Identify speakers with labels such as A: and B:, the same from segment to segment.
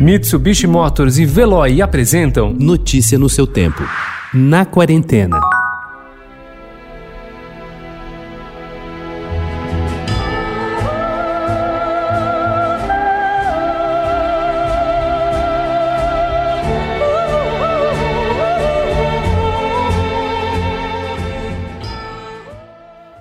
A: Mitsubishi Motors e Veloy apresentam
B: Notícia no seu tempo. Na quarentena.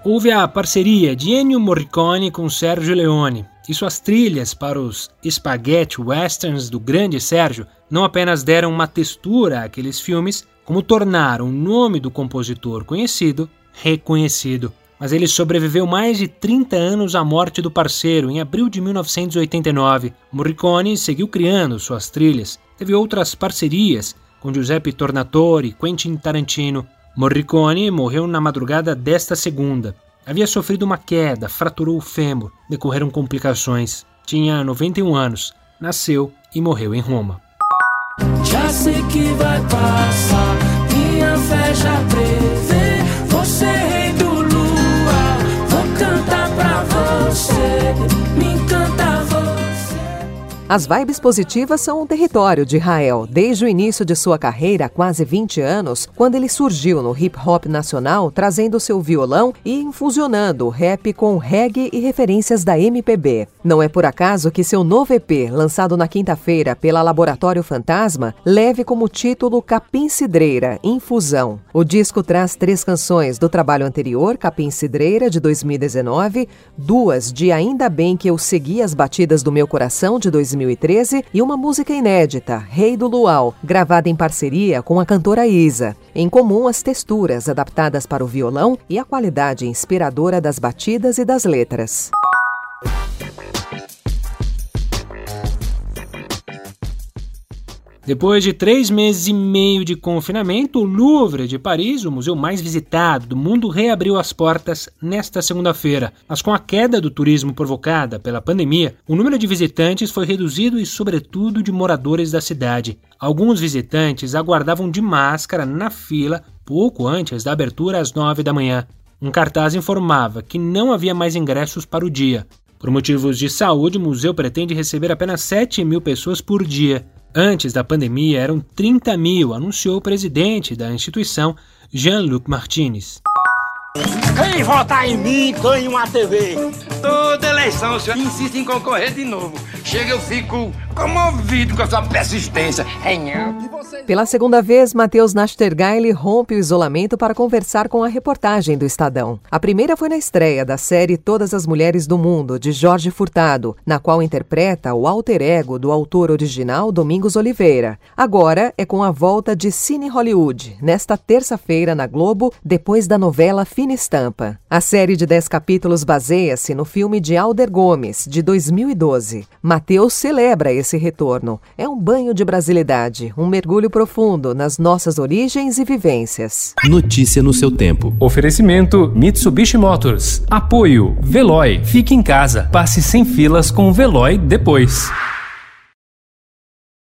C: Houve a parceria de Ennio Morricone com Sergio Leone, e suas trilhas para os spaghetti westerns do grande Sérgio não apenas deram uma textura àqueles filmes, como tornaram o nome do compositor conhecido reconhecido. Mas ele sobreviveu mais de 30 anos à morte do parceiro em abril de 1989. Morricone seguiu criando suas trilhas, teve outras parcerias com Giuseppe Tornatore e Quentin Tarantino. Morricone morreu na madrugada desta segunda, Havia sofrido uma queda, fraturou o fêmur, decorreram complicações. Tinha 91 anos, nasceu e morreu em Roma. Já sei que vai passar, minha fé já.
D: As vibes positivas são um território de Rael desde o início de sua carreira há quase 20 anos, quando ele surgiu no hip hop nacional trazendo seu violão e infusionando o rap com reggae e referências da MPB. Não é por acaso que seu novo EP, lançado na quinta-feira pela Laboratório Fantasma, leve como título Capim Cidreira Infusão. O disco traz três canções do trabalho anterior, Capim Cidreira, de 2019, duas de Ainda Bem que Eu Segui as Batidas do Meu Coração, de 2019 2013 e uma música inédita, Rei do Luau, gravada em parceria com a cantora Isa. Em comum, as texturas adaptadas para o violão e a qualidade inspiradora das batidas e das letras.
C: Depois de três meses e meio de confinamento, o Louvre de Paris, o museu mais visitado do mundo, reabriu as portas nesta segunda-feira. Mas com a queda do turismo provocada pela pandemia, o número de visitantes foi reduzido e, sobretudo, de moradores da cidade. Alguns visitantes aguardavam de máscara na fila pouco antes da abertura às nove da manhã. Um cartaz informava que não havia mais ingressos para o dia. Por motivos de saúde, o museu pretende receber apenas 7 mil pessoas por dia. Antes da pandemia eram 30 mil, anunciou o presidente da instituição, Jean-Luc Martinez.
E: Quem votar em mim ganha uma TV. Toda eleição o senhor insiste em concorrer de novo. Chega, eu fico comovido com a sua persistência.
D: Pela segunda vez, Matheus Nastergaile rompe o isolamento para conversar com a reportagem do Estadão. A primeira foi na estreia da série Todas as Mulheres do Mundo, de Jorge Furtado, na qual interpreta o alter ego do autor original Domingos Oliveira. Agora é com a volta de Cine Hollywood, nesta terça-feira na Globo, depois da novela Fina Estampa. A série de 10 capítulos baseia-se no filme de Alder Gomes, de 2012. Matheus celebra esse retorno. É um banho de brasilidade, um mergulho profundo nas nossas origens e vivências.
B: Notícia no seu tempo.
A: Oferecimento Mitsubishi Motors. Apoio Veloy. Fique em casa. Passe sem filas com o Veloy depois.